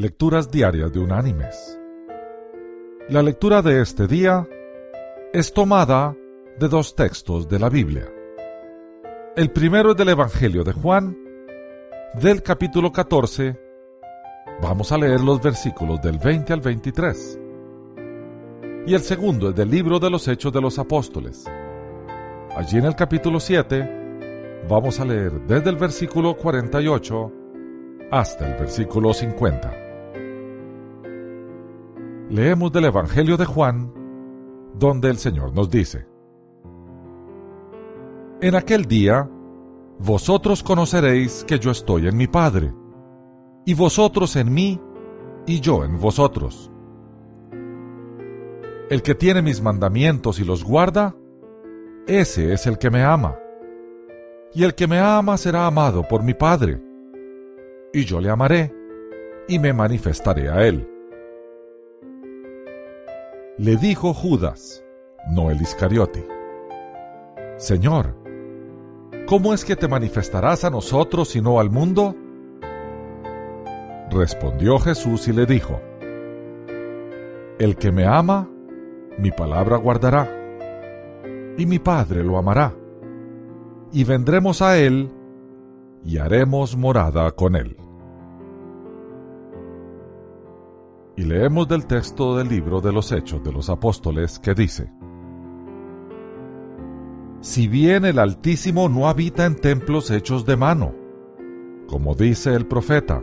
Lecturas Diarias de Unánimes. La lectura de este día es tomada de dos textos de la Biblia. El primero es del Evangelio de Juan, del capítulo 14. Vamos a leer los versículos del 20 al 23. Y el segundo es del libro de los Hechos de los Apóstoles. Allí en el capítulo 7 vamos a leer desde el versículo 48 hasta el versículo 50. Leemos del Evangelio de Juan, donde el Señor nos dice, En aquel día, vosotros conoceréis que yo estoy en mi Padre, y vosotros en mí, y yo en vosotros. El que tiene mis mandamientos y los guarda, ese es el que me ama. Y el que me ama será amado por mi Padre y yo le amaré, y me manifestaré a él. Le dijo Judas, no el Iscariote, Señor, ¿cómo es que te manifestarás a nosotros y no al mundo? Respondió Jesús y le dijo, El que me ama, mi palabra guardará, y mi Padre lo amará, y vendremos a él y haremos morada con él. Y leemos del texto del libro de los Hechos de los Apóstoles que dice, Si bien el Altísimo no habita en templos hechos de mano, como dice el profeta,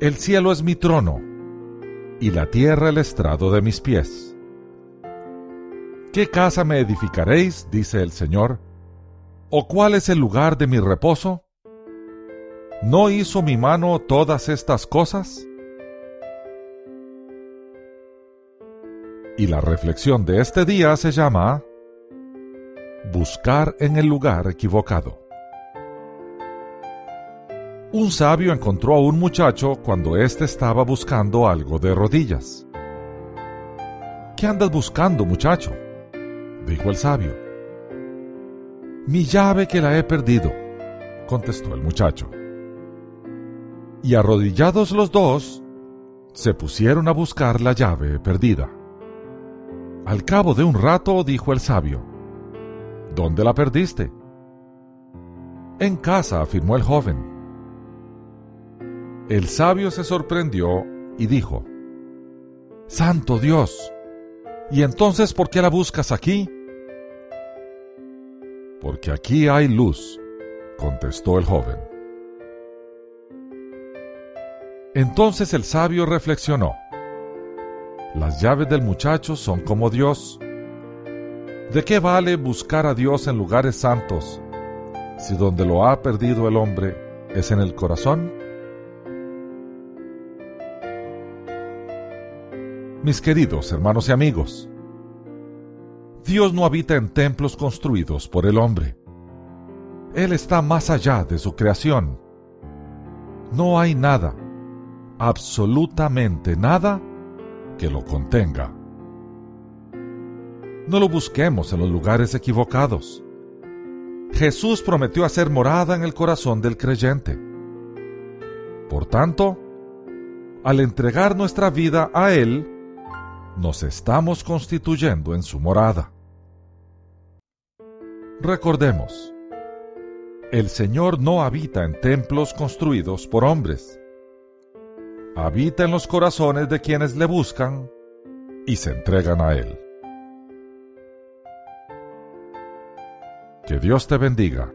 el cielo es mi trono y la tierra el estrado de mis pies. ¿Qué casa me edificaréis? dice el Señor ¿O cuál es el lugar de mi reposo? ¿No hizo mi mano todas estas cosas? Y la reflexión de este día se llama Buscar en el lugar equivocado. Un sabio encontró a un muchacho cuando éste estaba buscando algo de rodillas. ¿Qué andas buscando, muchacho? dijo el sabio. Mi llave que la he perdido, contestó el muchacho. Y arrodillados los dos, se pusieron a buscar la llave perdida. Al cabo de un rato dijo el sabio, ¿Dónde la perdiste? En casa, afirmó el joven. El sabio se sorprendió y dijo, Santo Dios, ¿y entonces por qué la buscas aquí? porque aquí hay luz, contestó el joven. Entonces el sabio reflexionó. Las llaves del muchacho son como Dios. ¿De qué vale buscar a Dios en lugares santos si donde lo ha perdido el hombre es en el corazón? Mis queridos hermanos y amigos, Dios no habita en templos construidos por el hombre. Él está más allá de su creación. No hay nada, absolutamente nada, que lo contenga. No lo busquemos en los lugares equivocados. Jesús prometió hacer morada en el corazón del creyente. Por tanto, al entregar nuestra vida a Él, nos estamos constituyendo en su morada. Recordemos, el Señor no habita en templos construidos por hombres. Habita en los corazones de quienes le buscan y se entregan a Él. Que Dios te bendiga.